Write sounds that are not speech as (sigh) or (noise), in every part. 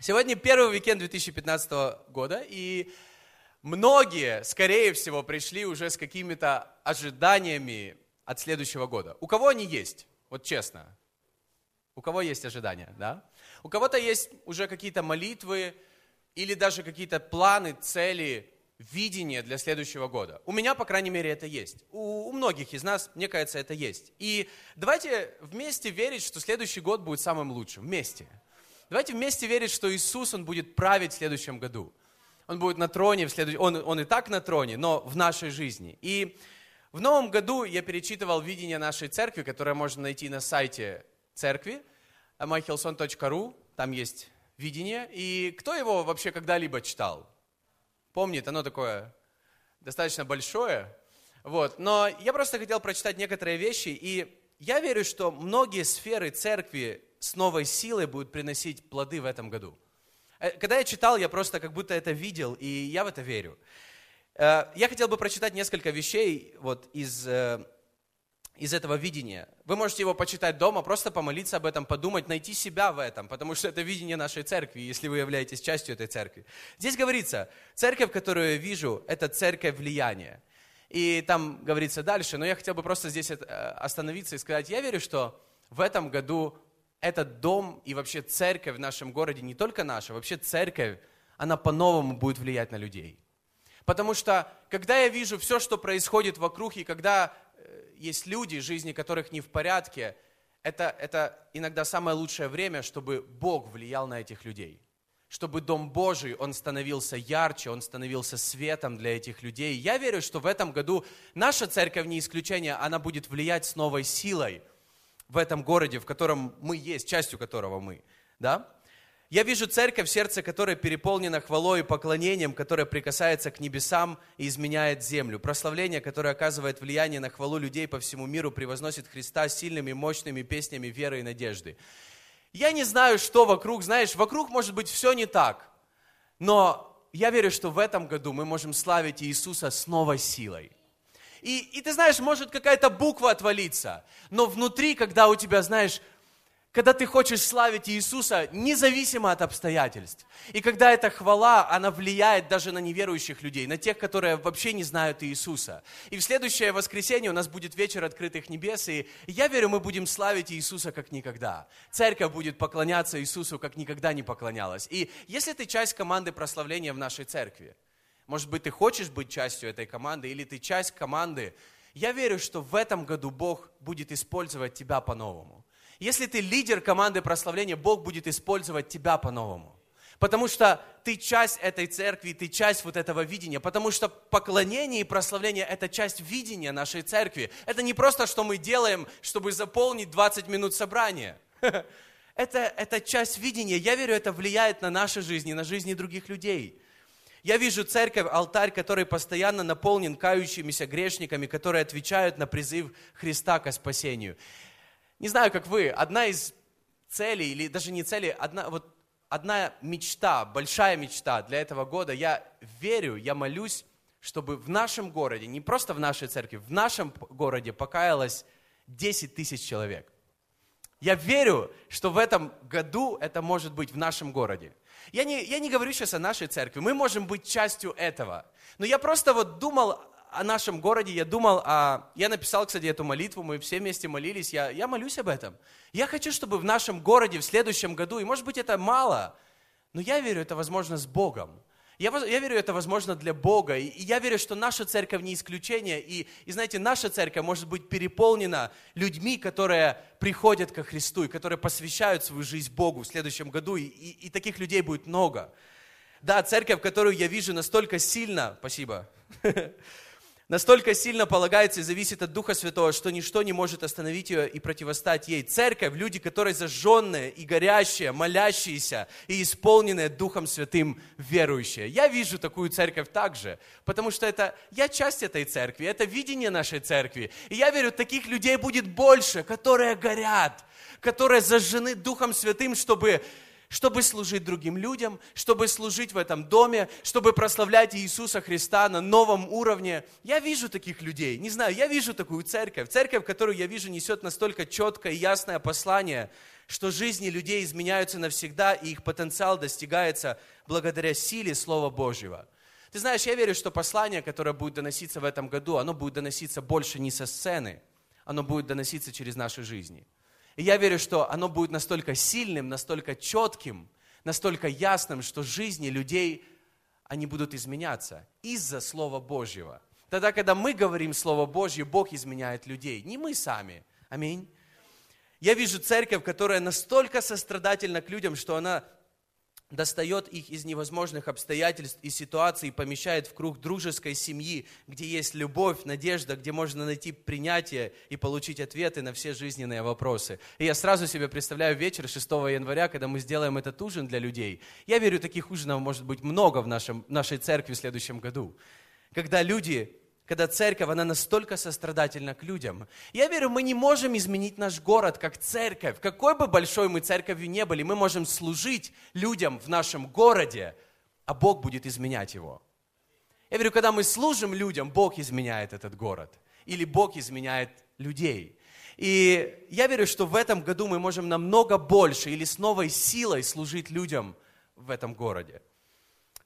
Сегодня первый уикенд 2015 года, и многие, скорее всего, пришли уже с какими-то ожиданиями от следующего года. У кого они есть? Вот честно. У кого есть ожидания, да? У кого-то есть уже какие-то молитвы или даже какие-то планы, цели, видение для следующего года. У меня, по крайней мере, это есть. У, у многих из нас, мне кажется, это есть. И давайте вместе верить, что следующий год будет самым лучшим. Вместе. Давайте вместе верить, что Иисус, Он будет править в следующем году. Он будет на троне, в следующем... он, он и так на троне, но в нашей жизни. И в новом году я перечитывал видение нашей церкви, которое можно найти на сайте церкви, myhillson.ru, там есть видение. И кто его вообще когда-либо читал? Помнит, оно такое достаточно большое. Вот. Но я просто хотел прочитать некоторые вещи, и я верю, что многие сферы церкви с новой силой будет приносить плоды в этом году. Э, когда я читал, я просто как будто это видел, и я в это верю. Э, я хотел бы прочитать несколько вещей вот из, э, из этого видения. Вы можете его почитать дома, просто помолиться об этом, подумать, найти себя в этом, потому что это видение нашей церкви, если вы являетесь частью этой церкви. Здесь говорится, церковь, которую я вижу, это церковь влияния. И там говорится дальше, но я хотел бы просто здесь остановиться и сказать, я верю, что в этом году этот дом и вообще церковь в нашем городе, не только наша, вообще церковь, она по-новому будет влиять на людей. Потому что, когда я вижу все, что происходит вокруг, и когда э, есть люди, жизни которых не в порядке, это, это иногда самое лучшее время, чтобы Бог влиял на этих людей. Чтобы Дом Божий, он становился ярче, он становился светом для этих людей. Я верю, что в этом году наша церковь не исключение, она будет влиять с новой силой – в этом городе, в котором мы есть, частью которого мы. Да? Я вижу церковь, сердце которой переполнено хвалой и поклонением, которое прикасается к небесам и изменяет землю. Прославление, которое оказывает влияние на хвалу людей по всему миру, превозносит Христа сильными, мощными песнями веры и надежды. Я не знаю, что вокруг, знаешь, вокруг может быть все не так, но я верю, что в этом году мы можем славить Иисуса с новой силой. И, и ты знаешь, может какая-то буква отвалиться, но внутри, когда у тебя, знаешь, когда ты хочешь славить Иисуса независимо от обстоятельств. И когда эта хвала, она влияет даже на неверующих людей, на тех, которые вообще не знают Иисуса. И в следующее воскресенье у нас будет вечер открытых небес, и я верю, мы будем славить Иисуса как никогда. Церковь будет поклоняться Иисусу, как никогда не поклонялась. И если ты часть команды прославления в нашей церкви, может быть, ты хочешь быть частью этой команды, или ты часть команды. Я верю, что в этом году Бог будет использовать тебя по-новому. Если ты лидер команды прославления, Бог будет использовать тебя по-новому. Потому что ты часть этой церкви, ты часть вот этого видения. Потому что поклонение и прославление – это часть видения нашей церкви. Это не просто, что мы делаем, чтобы заполнить 20 минут собрания. (laughs) Это, это часть видения. Я верю, это влияет на наши жизни, на жизни других людей. Я вижу церковь, алтарь, который постоянно наполнен кающимися грешниками, которые отвечают на призыв Христа к спасению. Не знаю, как вы, одна из целей, или даже не целей, одна, вот, одна мечта, большая мечта для этого года, я верю, я молюсь, чтобы в нашем городе, не просто в нашей церкви, в нашем городе покаялось 10 тысяч человек. Я верю, что в этом году это может быть в нашем городе. Я не, я не говорю сейчас о нашей церкви, мы можем быть частью этого. Но я просто вот думал о нашем городе, я думал о... Я написал, кстати, эту молитву, мы все вместе молились, я, я молюсь об этом. Я хочу, чтобы в нашем городе в следующем году, и может быть это мало, но я верю, это возможно с Богом. Я, я верю, это возможно для Бога. И, я верю, что наша церковь не исключение. И, и знаете, наша церковь может быть переполнена людьми, которые приходят ко Христу и которые посвящают свою жизнь Богу в следующем году. И, и, и таких людей будет много. Да, церковь, которую я вижу настолько сильно, спасибо, (laughs) настолько сильно полагается и зависит от Духа Святого, что ничто не может остановить ее и противостать ей. Церковь, люди, которые зажженные и горящие, молящиеся и исполненные Духом Святым верующие. Я вижу такую церковь также, потому что это, я часть этой церкви, это видение нашей церкви. И я верю, таких людей будет больше, которые горят, которые зажжены Духом Святым, чтобы чтобы служить другим людям, чтобы служить в этом доме, чтобы прославлять Иисуса Христа на новом уровне. Я вижу таких людей, не знаю, я вижу такую церковь. Церковь, которую я вижу, несет настолько четкое и ясное послание, что жизни людей изменяются навсегда, и их потенциал достигается благодаря силе Слова Божьего. Ты знаешь, я верю, что послание, которое будет доноситься в этом году, оно будет доноситься больше не со сцены, оно будет доноситься через наши жизни. И я верю, что оно будет настолько сильным, настолько четким, настолько ясным, что жизни людей, они будут изменяться из-за Слова Божьего. Тогда, когда мы говорим Слово Божье, Бог изменяет людей, не мы сами. Аминь. Я вижу церковь, которая настолько сострадательна к людям, что она достает их из невозможных обстоятельств и ситуаций и помещает в круг дружеской семьи, где есть любовь, надежда, где можно найти принятие и получить ответы на все жизненные вопросы. И я сразу себе представляю вечер 6 января, когда мы сделаем этот ужин для людей. Я верю, таких ужинов может быть много в нашем, нашей церкви в следующем году. Когда люди когда церковь, она настолько сострадательна к людям. Я верю, мы не можем изменить наш город как церковь. Какой бы большой мы церковью не были, мы можем служить людям в нашем городе, а Бог будет изменять его. Я верю, когда мы служим людям, Бог изменяет этот город. Или Бог изменяет людей. И я верю, что в этом году мы можем намного больше или с новой силой служить людям в этом городе.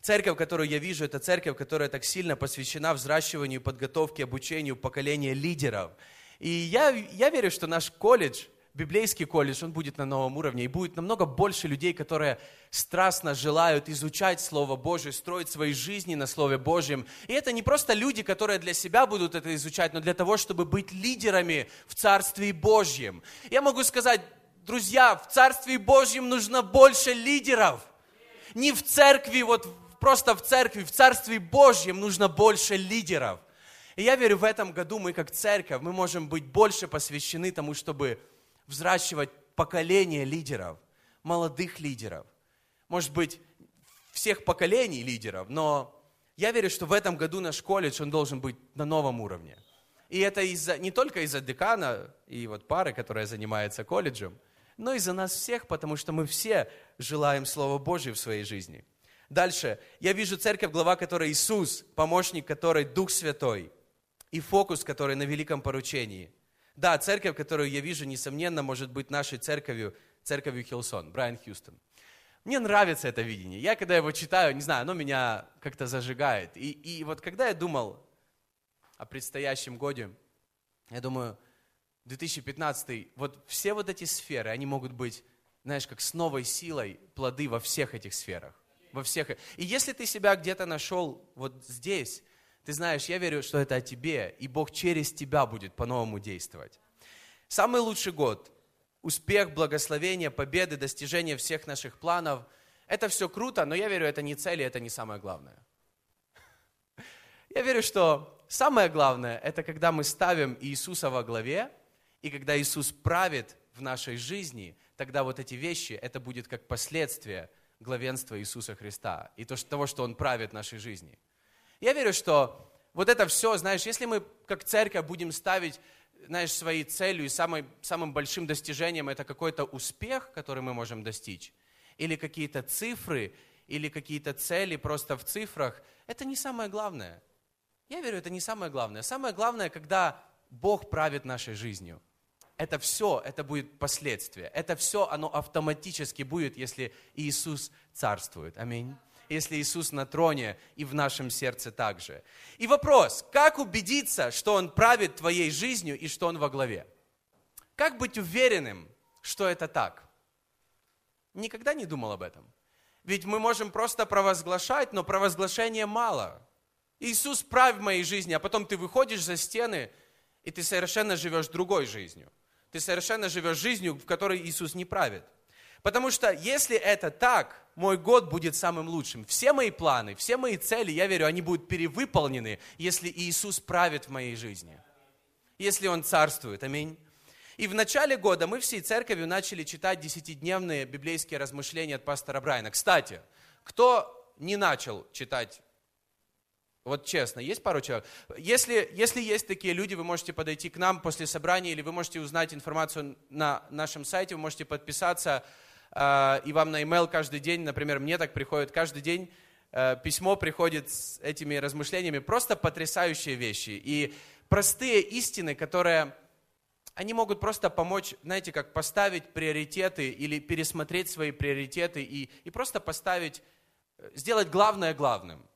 Церковь, которую я вижу, это церковь, которая так сильно посвящена взращиванию, подготовке, обучению поколения лидеров. И я, я верю, что наш колледж, библейский колледж, он будет на новом уровне, и будет намного больше людей, которые страстно желают изучать Слово Божье, строить свои жизни на Слове Божьем. И это не просто люди, которые для себя будут это изучать, но для того, чтобы быть лидерами в Царстве Божьем. Я могу сказать, друзья, в Царстве Божьем нужно больше лидеров. Не в церкви, вот просто в церкви, в Царстве Божьем нужно больше лидеров. И я верю, в этом году мы как церковь, мы можем быть больше посвящены тому, чтобы взращивать поколение лидеров, молодых лидеров. Может быть, всех поколений лидеров, но я верю, что в этом году наш колледж, он должен быть на новом уровне. И это из-за, не только из-за декана и вот пары, которая занимается колледжем, но и за нас всех, потому что мы все желаем Слова Божьего в своей жизни. Дальше. Я вижу церковь, глава которой Иисус, помощник которой Дух Святой. И фокус, который на великом поручении. Да, церковь, которую я вижу, несомненно, может быть нашей церковью, церковью Хилсон, Брайан Хьюстон. Мне нравится это видение. Я, когда его читаю, не знаю, оно меня как-то зажигает. И, и вот когда я думал о предстоящем годе, я думаю, 2015, вот все вот эти сферы, они могут быть, знаешь, как с новой силой плоды во всех этих сферах во всех. И если ты себя где-то нашел вот здесь, ты знаешь, я верю, что это о тебе, и Бог через тебя будет по-новому действовать. Самый лучший год, успех, благословение, победы, достижение всех наших планов, это все круто, но я верю, это не цели, это не самое главное. (laughs) Я верю, что самое главное, это когда мы ставим Иисуса во главе, и когда Иисус правит в нашей жизни, тогда вот эти вещи, это будет как последствие – главенства Иисуса Христа и то, что, того, что Он правит нашей жизни. Я верю, что вот это все, знаешь, если мы как церковь будем ставить, знаешь, своей целью и самой, самым большим достижением это какой-то успех, который мы можем достичь, или какие-то цифры, или какие-то цели просто в цифрах, это не самое главное. Я верю, это не самое главное. Самое главное, когда Бог правит нашей жизнью – это все, это будет последствия. Это все, оно автоматически будет, если Иисус царствует. Аминь. Если Иисус на троне и в нашем сердце также. И вопрос, как убедиться, что Он правит твоей жизнью и что Он во главе? Как быть уверенным, что это так? Никогда не думал об этом. Ведь мы можем просто провозглашать, но провозглашения мало. Иисус правь в моей жизни, а потом ты выходишь за стены, и ты совершенно живешь другой жизнью ты совершенно живешь жизнью, в которой Иисус не правит. Потому что если это так, мой год будет самым лучшим. Все мои планы, все мои цели, я верю, они будут перевыполнены, если Иисус правит в моей жизни. Если Он царствует. Аминь. И в начале года мы всей церковью начали читать десятидневные библейские размышления от пастора Брайана. Кстати, кто не начал читать вот честно, есть пару человек. Если, если есть такие люди, вы можете подойти к нам после собрания, или вы можете узнать информацию на нашем сайте, вы можете подписаться, э, и вам на email каждый день, например, мне так приходит каждый день, э, письмо приходит с этими размышлениями, просто потрясающие вещи. И простые истины, которые они могут просто помочь, знаете, как поставить приоритеты или пересмотреть свои приоритеты и, и просто поставить, э, сделать главное главным.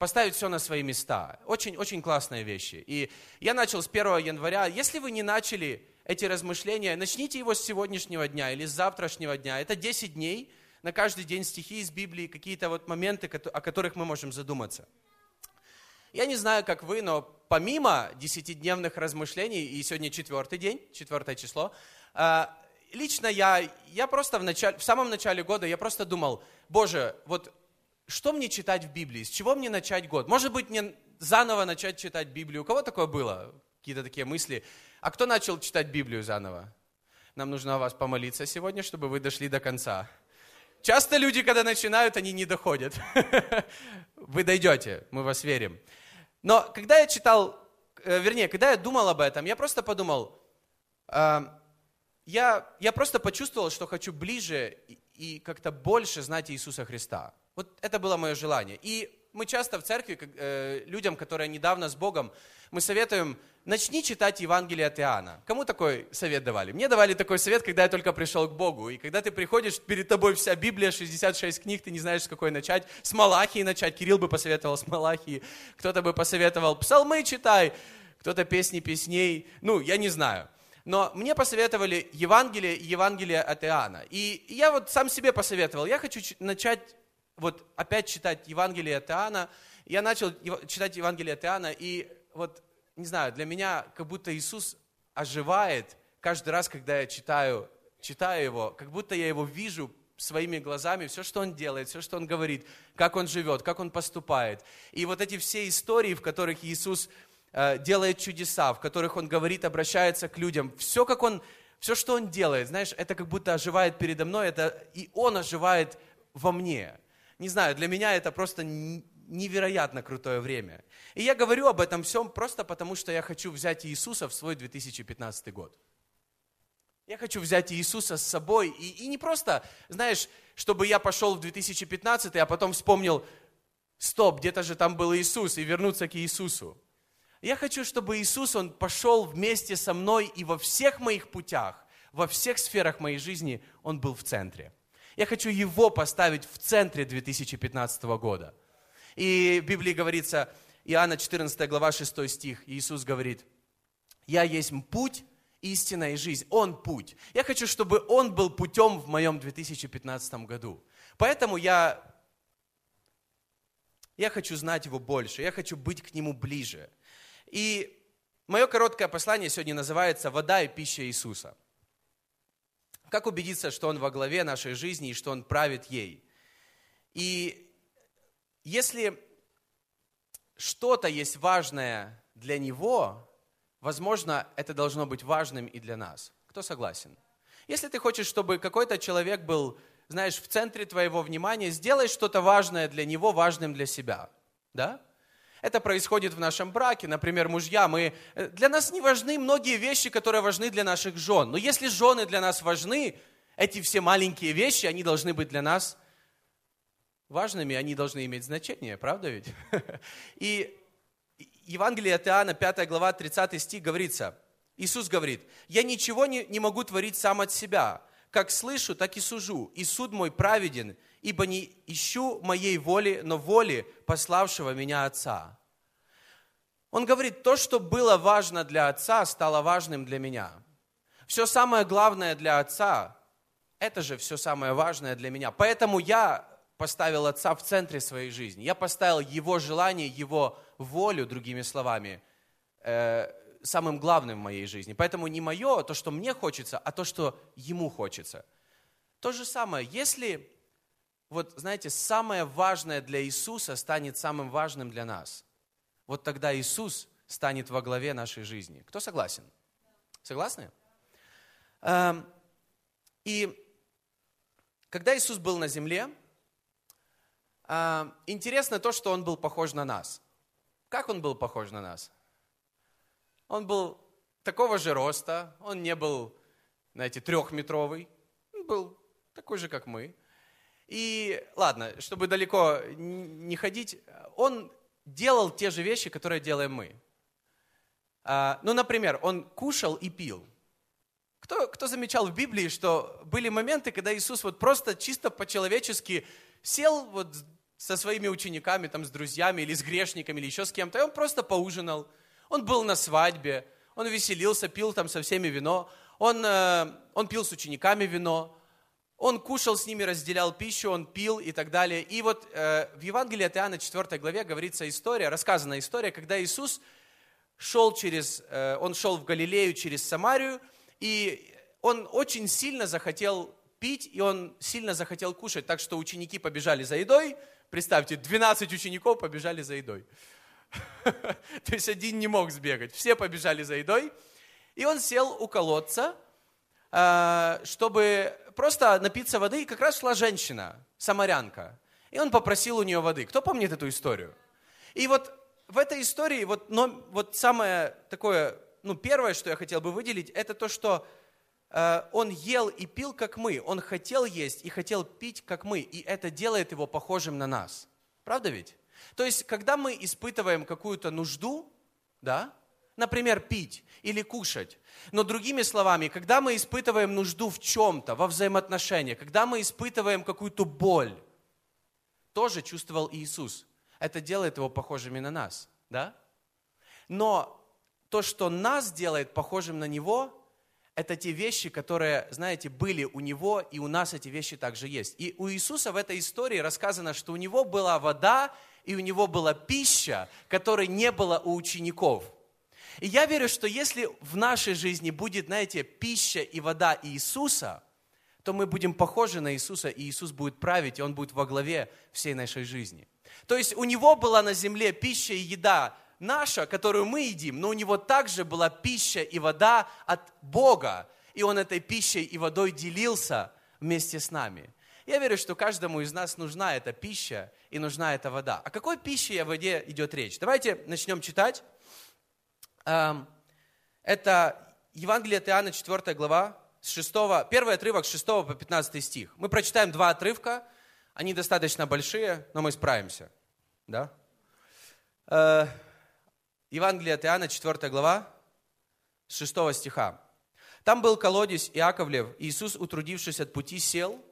Поставить все на свои места. Очень-очень классные вещи. И я начал с 1 января. Если вы не начали эти размышления, начните его с сегодняшнего дня или с завтрашнего дня. Это 10 дней, на каждый день стихи из Библии, какие-то вот моменты, о которых мы можем задуматься. Я не знаю, как вы, но помимо десятидневных размышлений, и сегодня четвертый день, четвертое число, а, лично я, я просто в, начале, в самом начале года, я просто думал, Боже, вот что мне читать в Библии, с чего мне начать год? Может быть, мне заново начать читать Библию? У кого такое было? Какие-то такие мысли. А кто начал читать Библию заново? Нам нужно о вас помолиться сегодня, чтобы вы дошли до конца. Часто люди, когда начинают, они не доходят. (laughs) Вы дойдете, мы вас верим. Но когда я читал, э, вернее, когда я думал об этом, я просто подумал, э, я, я просто почувствовал, что хочу ближе и как-то больше знать Иисуса Христа. Вот это было мое желание. И мы часто в церкви, э, людям, которые недавно с Богом, мы советуем, начни читать Евангелие от Иоанна. Кому такой совет давали? Мне давали такой совет, когда я только пришел к Богу. И когда ты приходишь, перед тобой вся Библия, 66 книг, ты не знаешь, с какой начать. С Малахии начать. Кирилл бы посоветовал с Малахии. Кто-то бы посоветовал, псалмы читай. Кто-то песни песней. Ну, я не знаю. Но мне посоветовали Евангелие и Евангелие от Иоанна. И я вот сам себе посоветовал. Я хочу начать вот опять читать Евангелие от Иоанна. Я начал читать Евангелие от Иоанна, и вот, не знаю, для меня как будто Иисус оживает каждый раз, когда я читаю, читаю его, как будто я его вижу своими глазами, все, что он делает, все, что он говорит, как он живет, как он поступает. И вот эти все истории, в которых Иисус э, делает чудеса, в которых он говорит, обращается к людям, все, как он, все, что он делает, знаешь, это как будто оживает передо мной, это и он оживает во мне не знаю, для меня это просто невероятно крутое время. И я говорю об этом всем просто потому, что я хочу взять Иисуса в свой 2015 год. Я хочу взять Иисуса с собой. И, и не просто, знаешь, чтобы я пошел в 2015, а потом вспомнил, стоп, где-то же там был Иисус, и вернуться к Иисусу. Я хочу, чтобы Иисус, Он пошел вместе со мной и во всех моих путях, во всех сферах моей жизни Он был в центре. Я хочу его поставить в центре 2015 года. И в Библии говорится, Иоанна 14 глава 6 стих, Иисус говорит, «Я есть путь, истина и жизнь. Он путь. Я хочу, чтобы Он был путем в моем 2015 году. Поэтому я, я хочу знать Его больше, я хочу быть к Нему ближе. И мое короткое послание сегодня называется «Вода и пища Иисуса». Как убедиться, что Он во главе нашей жизни и что Он правит ей? И если что-то есть важное для Него, возможно, это должно быть важным и для нас. Кто согласен? Если ты хочешь, чтобы какой-то человек был, знаешь, в центре твоего внимания, сделай что-то важное для него, важным для себя. Да? Это происходит в нашем браке. Например, мужья, мы, э, для нас не важны многие вещи, которые важны для наших жен. Но если жены для нас важны, эти все маленькие вещи, они должны быть для нас важными, они должны иметь значение, правда ведь? (laughs) И Евангелие от Иоанна, 5 глава, 30 стих говорится, Иисус говорит, «Я ничего не, не могу творить сам от себя. Как слышу, так и сужу, и суд мой праведен, ибо не ищу моей воли, но воли пославшего меня Отца. Он говорит, то, что было важно для Отца, стало важным для меня. Все самое главное для Отца, это же все самое важное для меня. Поэтому я поставил Отца в центре своей жизни. Я поставил Его желание, Его волю, другими словами, э, самым главным в моей жизни. Поэтому не мое, то, что мне хочется, а то, что Ему хочется. То же самое, если вот, знаете, самое важное для Иисуса станет самым важным для нас. Вот тогда Иисус станет во главе нашей жизни. Кто согласен? Согласны? Эм, и когда Иисус был на земле, эм, интересно то, что Он был похож на нас. Как Он был похож на нас? Он был такого же роста, он не был, знаете, трехметровый, он был такой же, как мы. И ладно, чтобы далеко не ходить, он делал те же вещи, которые делаем мы. А, ну, например, он кушал и пил. кто, кто замечал в Библии, что были моменты, когда Иисус вот просто чисто по-человечески сел вот со своими учениками, там, с друзьями или с грешниками, или еще с кем-то, и он просто поужинал. Он был на свадьбе, он веселился, пил там со всеми вино, он, э, он пил с учениками вино, он кушал с ними, разделял пищу, он пил и так далее. И вот э, в Евангелии от Иоанна 4 главе говорится история, рассказана история, когда Иисус шел через, э, он шел в Галилею через Самарию, и он очень сильно захотел пить, и он сильно захотел кушать, так что ученики побежали за едой. Представьте, 12 учеников побежали за едой. (laughs) То есть один не мог сбегать. Все побежали за едой. И он сел у колодца, э, чтобы просто напиться воды. И как раз шла женщина, самарянка. И он попросил у нее воды. Кто помнит эту историю? И вот в этой истории, вот, но, вот самое такое, ну, первое, что я хотел бы выделить, это то, что э, он ел и пил, как мы. Он хотел есть и хотел пить, как мы. И это делает его похожим на нас. Правда ведь? То есть, когда мы испытываем какую-то нужду, да, например, пить или кушать, но другими словами, когда мы испытываем нужду в чем-то, во взаимоотношениях, когда мы испытываем какую-то боль, тоже чувствовал Иисус это делает его похожими на нас, да? Но то, что нас делает похожим на него, это те вещи, которые, знаете, были у него, и у нас эти вещи также есть. И у Иисуса в этой истории рассказано, что у него была вода, и у него была пища, которой не было у учеников. И я верю, что если в нашей жизни будет, знаете, пища и вода Иисуса, то мы будем похожи на Иисуса, и Иисус будет править, и Он будет во главе всей нашей жизни. То есть у него была на земле пища и еда наша, которую мы едим, но у него также была пища и вода от Бога. И он этой пищей и водой делился вместе с нами. Я верю, что каждому из нас нужна эта пища и нужна эта вода. О какой пище и воде идет речь? Давайте начнем читать. Эм, это Евангелие от Иоанна, 4 глава, с 6, первый отрывок с 6 по 15 стих. Мы прочитаем два отрывка, они достаточно большие, но мы справимся. Да? Э, Евангелие от Иоанна, 4 глава, с 6 стиха. Там был колодец Иаковлев. Иисус, утрудившись от пути, сел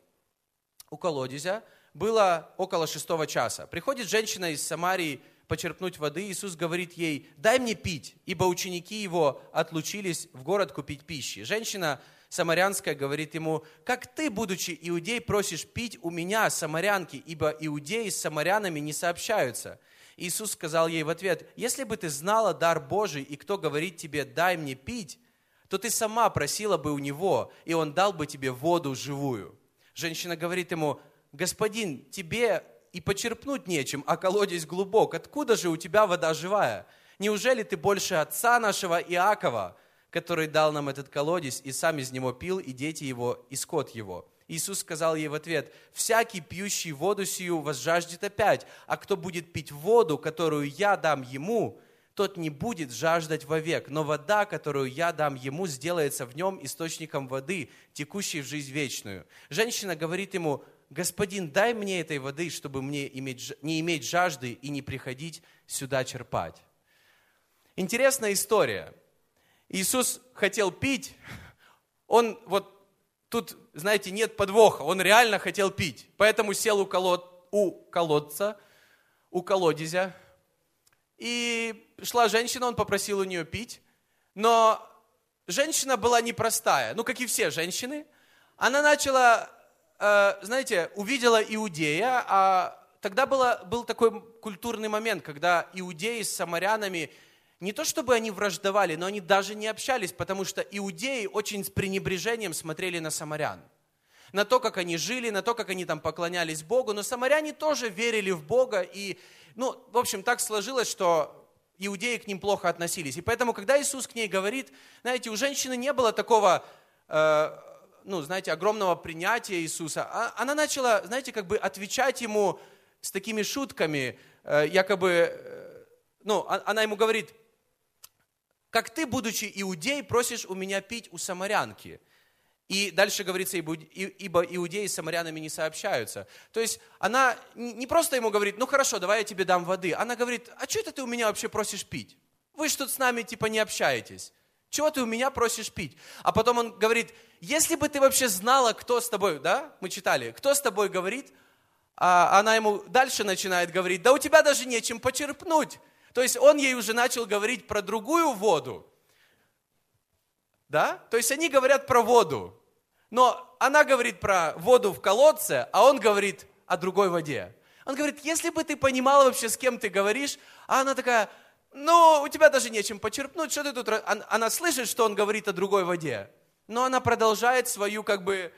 у колодезя. Было около шестого часа. Приходит женщина из Самарии почерпнуть воды. Иисус говорит ей, дай мне пить, ибо ученики его отлучились в город купить пищи. Женщина самарянская говорит ему, как ты, будучи иудей, просишь пить у меня, самарянки, ибо иудеи с самарянами не сообщаются. Иисус сказал ей в ответ, если бы ты знала дар Божий, и кто говорит тебе, дай мне пить, то ты сама просила бы у него, и он дал бы тебе воду живую. Женщина говорит ему, господин, тебе и почерпнуть нечем, а колодец глубок. Откуда же у тебя вода живая? Неужели ты больше отца нашего Иакова, который дал нам этот колодец, и сам из него пил, и дети его, и скот его. Иисус сказал ей в ответ, «Всякий, пьющий воду сию, возжаждет опять, а кто будет пить воду, которую я дам ему, тот не будет жаждать вовек, но вода, которую я дам ему, сделается в нем источником воды, текущей в жизнь вечную». Женщина говорит ему, «Господин, дай мне этой воды, чтобы мне иметь, не иметь жажды и не приходить сюда черпать». Интересная история – Иисус хотел пить, он вот тут, знаете, нет подвоха, он реально хотел пить, поэтому сел у, колод, у колодца, у колодезя, и шла женщина, он попросил у нее пить, но женщина была непростая, ну, как и все женщины, она начала, э, знаете, увидела иудея, а тогда было, был такой культурный момент, когда иудеи с самарянами – не то чтобы они враждовали, но они даже не общались, потому что иудеи очень с пренебрежением смотрели на самарян. На то, как они жили, на то, как они там поклонялись Богу. Но самаряне тоже верили в Бога. И, ну, в общем, так сложилось, что иудеи к ним плохо относились. И поэтому, когда Иисус к ней говорит, знаете, у женщины не было такого, э, ну, знаете, огромного принятия Иисуса. А, она начала, знаете, как бы отвечать ему с такими шутками, э, якобы, э, ну, а, она ему говорит, как ты, будучи иудей, просишь у меня пить у самарянки. И дальше говорится, ибо иудеи с самарянами не сообщаются. То есть она не просто ему говорит, ну хорошо, давай я тебе дам воды. Она говорит, а что это ты у меня вообще просишь пить? Вы тут с нами типа не общаетесь. Чего ты у меня просишь пить? А потом он говорит, если бы ты вообще знала, кто с тобой, да, мы читали, кто с тобой говорит, а она ему дальше начинает говорить, да у тебя даже нечем почерпнуть. То есть он ей уже начал говорить про другую воду. Да? То есть они говорят про воду. Но она говорит про воду в колодце, а он говорит о другой воде. Он говорит, если бы ты понимала вообще, с кем ты говоришь, а она такая, ну, у тебя даже нечем почерпнуть, что ты тут... Она слышит, что он говорит о другой воде, но она продолжает свою, как бы,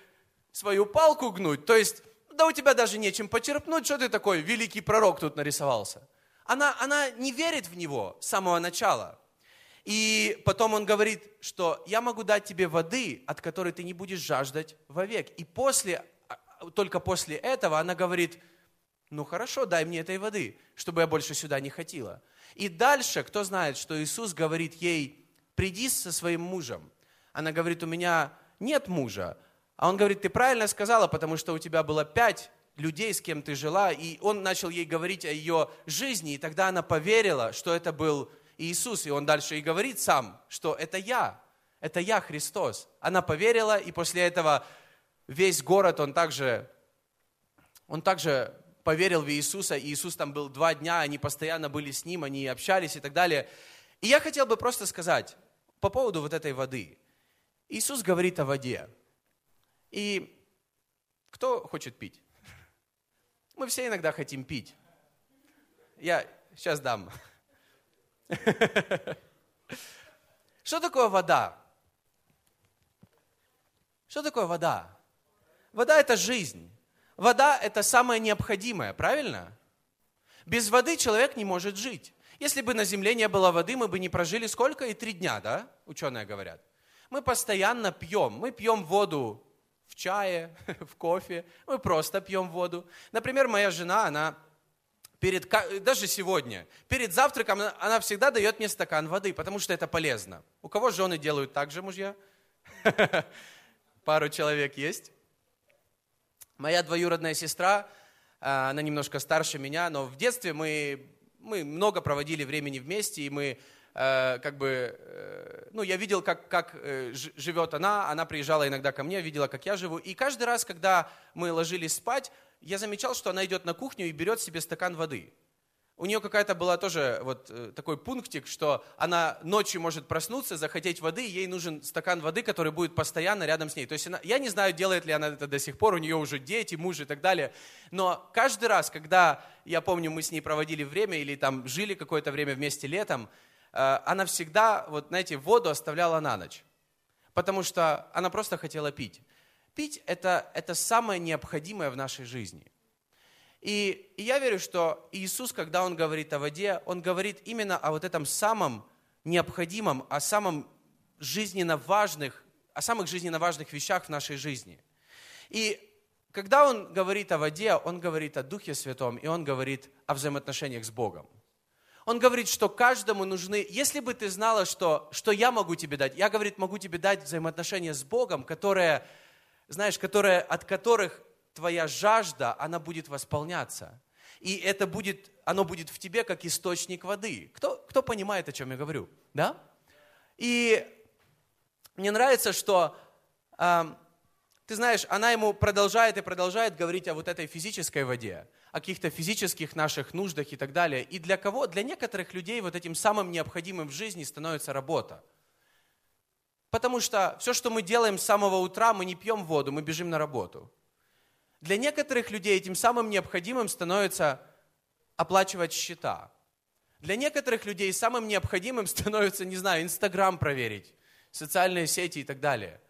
свою палку гнуть. То есть, да у тебя даже нечем почерпнуть, что ты такой великий пророк тут нарисовался. Она, она не верит в него с самого начала. И потом он говорит, что я могу дать тебе воды, от которой ты не будешь жаждать вовек. И после, а, только после этого она говорит, ну хорошо, дай мне этой воды, чтобы я больше сюда не хотела. И дальше, кто знает, что Иисус говорит ей, приди со своим мужем. Она говорит, у меня нет мужа. А он говорит, ты правильно сказала, потому что у тебя было пять людей, с кем ты жила, и он начал ей говорить о ее жизни, и тогда она поверила, что это был Иисус, и он дальше и говорит сам, что это я, это я, Христос. Она поверила, и после этого весь город, он также, он также поверил в Иисуса, и Иисус там был два дня, они постоянно были с ним, они общались и так далее. И я хотел бы просто сказать по поводу вот этой воды. Иисус говорит о воде. И кто хочет пить? Мы все иногда хотим пить. Я сейчас дам. (laughs) Что такое вода? Что такое вода? Вода – это жизнь. Вода – это самое необходимое, правильно? Без воды человек не может жить. Если бы на Земле не было воды, мы бы не прожили сколько? И три дня, да? Ученые говорят. Мы постоянно пьем. Мы пьем воду в чае, (laughs) в кофе. Мы просто пьем воду. Например, моя жена, она перед, даже сегодня, перед завтраком она всегда дает мне стакан воды, потому что это полезно. У кого жены делают так же, мужья? (laughs) Пару человек есть. Моя двоюродная сестра, а, она немножко старше меня, но в детстве мы, мы много проводили времени вместе, и мы э, как бы, э, ну, я видел, как, как э, живет она, она приезжала иногда ко мне, видела, как я живу, и каждый раз, когда мы ложились спать, я замечал, что она идет на кухню и берет себе стакан воды. У нее какая-то была тоже вот э, такой пунктик, что она ночью может проснуться, захотеть воды, и ей нужен стакан воды, который будет постоянно рядом с ней. То есть она, я не знаю, делает ли она это до сих пор, у нее уже дети, муж и так далее. Но каждый раз, когда, я помню, мы с ней проводили время или там жили какое-то время вместе летом, э, она всегда, вот знаете, воду оставляла на ночь. Потому что она просто хотела пить. Пить это, это самое необходимое в нашей жизни. И, и я верю, что Иисус, когда Он говорит о воде, Он говорит именно о вот этом самом необходимом, о самом жизненно важных, о самых жизненно важных вещах в нашей жизни. И когда Он говорит о воде, Он говорит о Духе Святом, и Он говорит о взаимоотношениях с Богом. Он говорит, что каждому нужны, если бы ты знала, что, что я могу тебе дать, я, говорит, могу тебе дать взаимоотношения с Богом, которое знаешь, которые, от которых твоя жажда, она будет восполняться. И это будет, оно будет в тебе как источник воды. Кто, кто понимает, о чем я говорю? Да? И мне нравится, что, э, ты знаешь, она ему продолжает и продолжает говорить о вот этой физической воде, о каких-то физических наших нуждах и так далее. И для кого? Для некоторых людей вот этим самым необходимым в жизни становится работа. Потому что все, что мы делаем с самого утра, мы не пьем воду, мы бежим на работу. Для некоторых людей этим самым необходимым становится оплачивать счета. Для некоторых людей самым необходимым (laughs) становится, не знаю, Инстаграм проверить, социальные сети и так далее.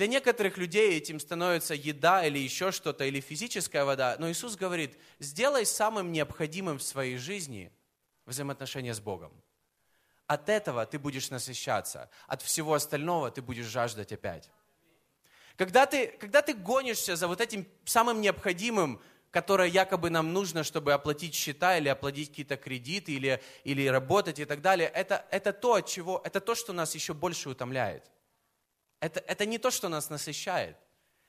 Для некоторых людей этим становится еда или еще что-то, или физическая вода. Но Иисус говорит, сделай самым необходимым в своей жизни взаимоотношения с Богом. От этого ты будешь насыщаться, от всего остального ты будешь жаждать опять. Когда ты, когда ты гонишься за вот этим самым необходимым, которое якобы нам нужно, чтобы оплатить счета или оплатить какие-то кредиты или, или работать и так далее, это, это то, от чего, это то, что нас еще больше утомляет. Это, это не то, что нас насыщает.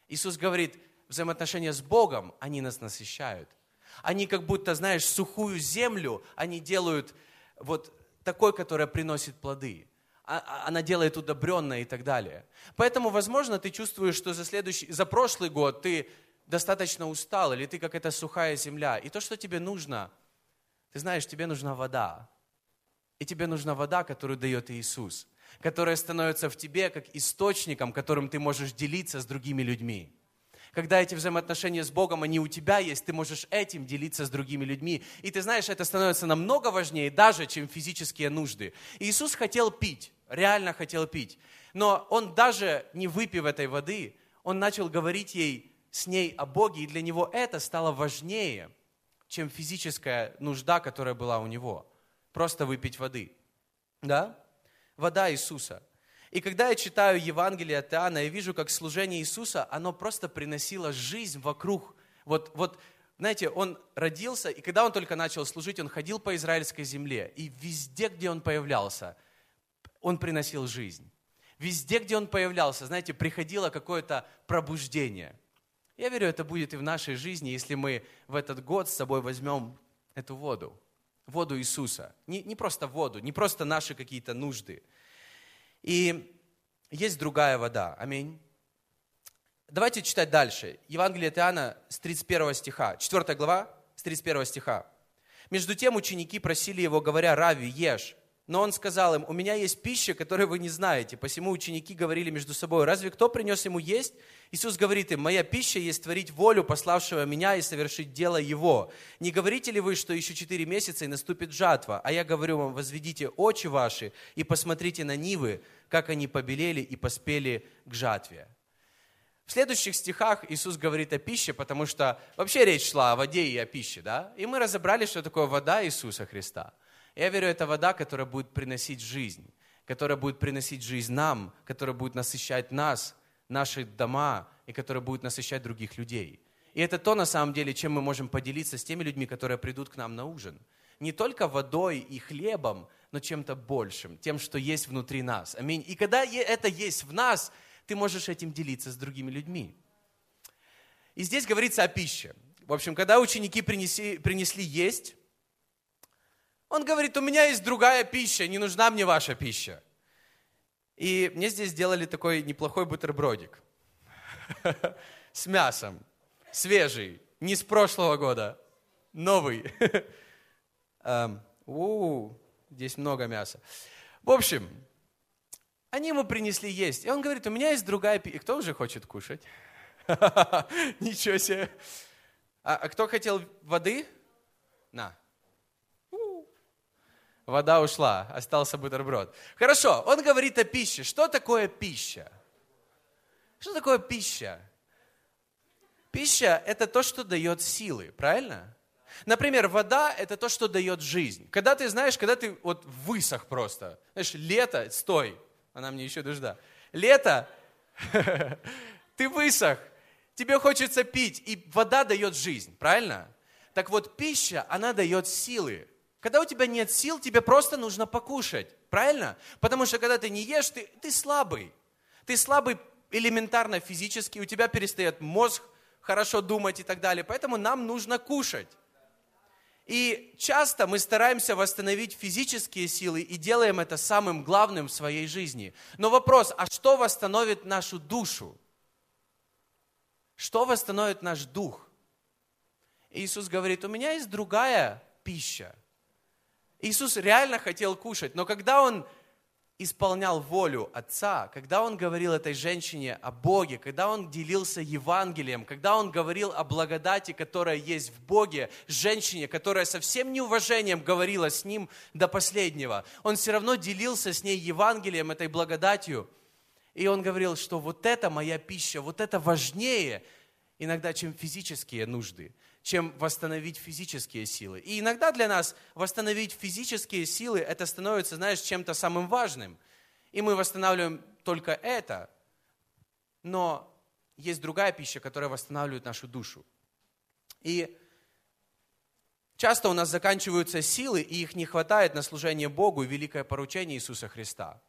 Иисус говорит, взаимоотношения с Богом, они нас насыщают. Они как будто, знаешь, сухую землю, они делают вот такой, которая приносит плоды. а, а, она делает удобренное и так далее. Поэтому, возможно, ты чувствуешь, что за, следующий, за прошлый год ты достаточно устал, или ты как эта сухая земля. И то, что тебе нужно, ты знаешь, тебе нужна вода. И тебе нужна вода, которую дает Иисус, которая становится в тебе как источником, которым ты можешь делиться с другими людьми. Когда эти взаимоотношения с Богом, они у тебя есть, ты можешь этим делиться с другими людьми. И ты знаешь, это становится намного важнее даже, чем физические нужды. Иисус хотел пить, реально хотел пить. Но Он даже не выпив этой воды, Он начал говорить ей с ней о Боге, и для Него это стало важнее, чем физическая нужда, которая была у Него. Просто выпить воды. Да? Вода Иисуса – и когда я читаю Евангелие от Иоанна, я вижу, как служение Иисуса, оно просто приносило жизнь вокруг. Вот, вот, знаете, он родился, и когда он только начал служить, он ходил по израильской земле, и везде, где он появлялся, он приносил жизнь. Везде, где он появлялся, знаете, приходило какое-то пробуждение. Я верю, это будет и в нашей жизни, если мы в этот год с собой возьмем эту воду, воду Иисуса. Не, не просто воду, не просто наши какие-то нужды, и есть другая вода. Аминь. Давайте читать дальше. Евангелие от Иоанна с 31 стиха. 4 глава с 31 стиха. Между тем ученики просили его, говоря, «Рави, ешь». Но он сказал им, у меня есть пища, которую вы не знаете. Посему ученики говорили между собой, разве кто принес ему есть? Иисус говорит им, моя пища есть творить волю пославшего меня и совершить дело его. Не говорите ли вы, что еще четыре месяца и наступит жатва? А я говорю вам, возведите очи ваши и посмотрите на нивы, как они побелели и поспели к жатве. В следующих стихах Иисус говорит о пище, потому что вообще речь шла о воде и о пище, да? И мы разобрали, что такое вода Иисуса Христа – я верю, это вода, которая будет приносить жизнь, которая будет приносить жизнь нам, которая будет насыщать нас, наши дома, и которая будет насыщать других людей. И это то, на самом деле, чем мы можем поделиться с теми людьми, которые придут к нам на ужин. Не только водой и хлебом, но чем-то большим, тем, что есть внутри нас. Аминь. И когда это есть в нас, ты можешь этим делиться с другими людьми. И здесь говорится о пище. В общем, когда ученики принесли, принесли есть, он говорит, у меня есть другая пища, не нужна мне ваша пища. И мне здесь сделали такой неплохой бутербродик (laughs) с мясом, свежий, не с прошлого года, новый. (laughs) Эм, у, здесь много мяса. В общем, они ему принесли есть. И он говорит, у меня есть другая пища. Кто уже хочет кушать? (laughs) Ничего себе. А, а кто хотел воды? На вода ушла, остался бутерброд. Хорошо, он говорит о пище. Что такое пища? Что такое пища? Пища – это то, что дает силы, правильно? Например, вода – это то, что дает жизнь. Когда ты знаешь, когда ты вот высох просто, знаешь, лето, стой, она мне еще дожда. Лето, (laughs) ты высох, тебе хочется пить, и вода дает жизнь, правильно? Так вот, пища, она дает силы. Когда у тебя нет сил, тебе просто нужно покушать. Правильно? Потому что когда ты не ешь, ты, ты слабый. Ты слабый элементарно физически, у тебя перестает мозг хорошо думать и так далее. Поэтому нам нужно кушать. И часто мы стараемся восстановить физические силы и делаем это самым главным в своей жизни. Но вопрос, а что восстановит нашу душу? Что восстановит наш дух? Иисус говорит, у меня есть другая пища. Иисус реально хотел кушать, но когда Он исполнял волю Отца, когда Он говорил этой женщине о Боге, когда Он делился Евангелием, когда Он говорил о благодати, которая есть в Боге, женщине, которая со всем неуважением говорила с Ним до последнего, Он все равно делился с ней Евангелием, этой благодатью. И Он говорил, что вот это моя пища, вот это важнее иногда, чем физические нужды чем восстановить физические силы. И иногда для нас восстановить физические силы, это становится, знаешь, чем-то самым важным. И мы восстанавливаем только это. Но есть другая пища, которая восстанавливает нашу душу. И часто у нас заканчиваются силы, и их не хватает на служение Богу и великое поручение Иисуса Христа.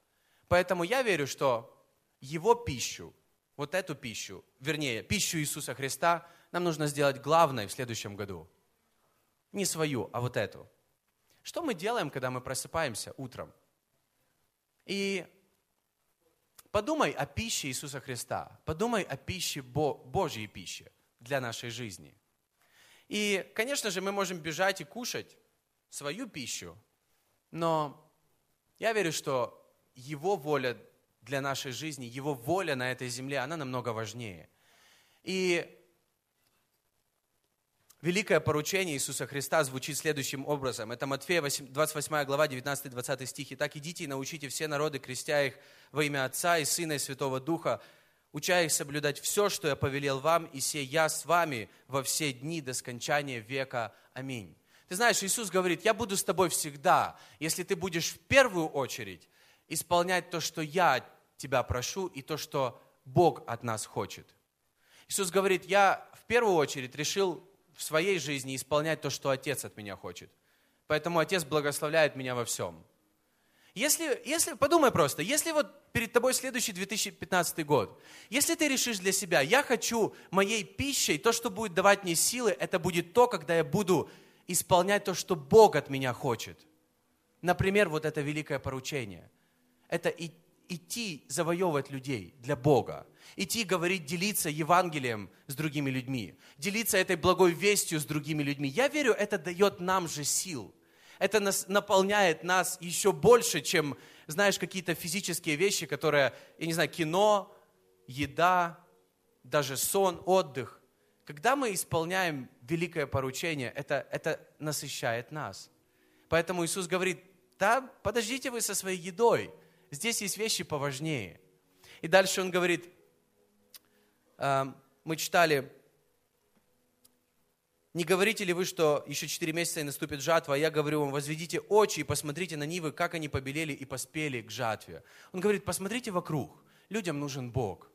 Поэтому я верю, что Его пищу, вот эту пищу, вернее, пищу Иисуса Христа – нам нужно сделать главное в следующем году. Не свою, а вот эту. Что мы делаем, когда мы просыпаемся утром? И подумай о пище Иисуса Христа. Подумай о пище Бо, Божьей пище для нашей жизни. И, конечно же, мы можем бежать и кушать свою пищу, но я верю, что Его воля для нашей жизни, Его воля на этой земле, она намного важнее. И великое поручение Иисуса Христа звучит следующим образом. Это Матфея 28 глава, 19-20 стихи. «Так идите и научите все народы, крестя их во имя Отца и Сына и Святого Духа, уча их соблюдать все, что я повелел вам, и сей я с вами во все дни до скончания века. Аминь». Ты знаешь, Иисус говорит, я буду с тобой всегда, если ты будешь в первую очередь исполнять то, что я тебя прошу, и то, что Бог от нас хочет. Иисус говорит, я в первую очередь решил в своей жизни исполнять то, что Отец от меня хочет. Поэтому Отец благословляет меня во всем. Если, если, подумай просто, если вот перед тобой следующий 2015 год, если ты решишь для себя, я хочу моей пищей, то, что будет давать мне силы, это будет то, когда я буду исполнять то, что Бог от меня хочет. Например, вот это великое поручение. Это идти завоевывать людей для Бога. Идти говорить, делиться Евангелием с другими людьми. Делиться этой благой вестью с другими людьми. Я верю, это дает нам же сил. Это нас, наполняет нас еще больше, чем, знаешь, какие-то физические вещи, которые, я не знаю, кино, еда, даже сон, отдых. Когда мы исполняем великое поручение, это, это насыщает нас. Поэтому Иисус говорит, да, подождите вы со своей едой, здесь есть вещи поважнее. И дальше Он говорит, а, мы читали, не говорите ли вы, что еще четыре месяца и наступит жатва, а я говорю вам, возведите очи и посмотрите на нивы, как они побелели и поспели к жатве. Он говорит, посмотрите вокруг, людям нужен Бог.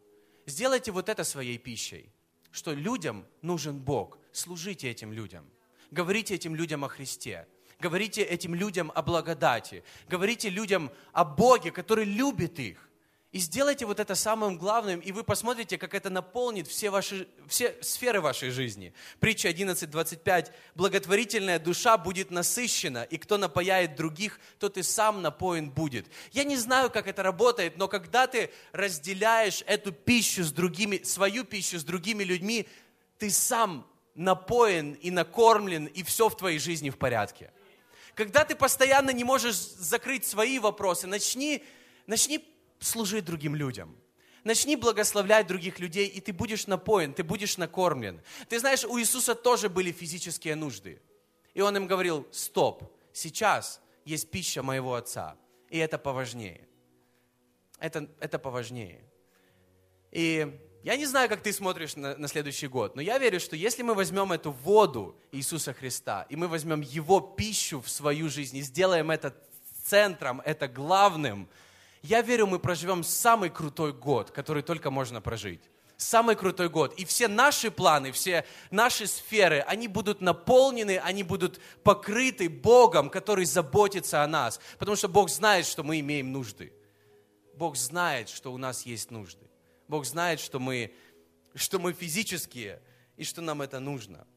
Сделайте вот это своей пищей, что людям нужен Бог. Служите этим людям. Говорите этим людям о Христе. Говорите этим людям о благодати. Говорите людям о Боге, который любит их. И сделайте вот это самым главным, и вы посмотрите, как это наполнит все, ваши, все сферы вашей жизни. Притча 11.25. «Благотворительная душа будет насыщена, и кто напояет других, тот и сам напоен будет». Я не знаю, как это работает, но когда ты разделяешь эту пищу с другими, свою пищу с другими людьми, ты сам напоен и накормлен, и все в твоей жизни в порядке. Когда ты постоянно не можешь закрыть свои вопросы, начни, начни служить другим людям. Начни благословлять других людей, и ты будешь напоен, ты будешь накормлен. Ты знаешь, у Иисуса тоже были физические нужды. И Он им говорил, стоп, сейчас есть пища моего Отца, и это поважнее. Это, это поважнее. И я не знаю, как ты смотришь на, на следующий год, но я верю, что если мы возьмем эту воду Иисуса Христа, и мы возьмем Его пищу в свою жизнь, и сделаем это центром, это главным, я верю, мы проживем самый крутой год, который только можно прожить. Самый крутой год. И все наши планы, все наши сферы, они будут наполнены, они будут покрыты Богом, который заботится о нас. Потому что Бог знает, что мы имеем нужды. Бог знает, что у нас есть нужды. Бог знает, что мы, что мы физические и что нам это нужно.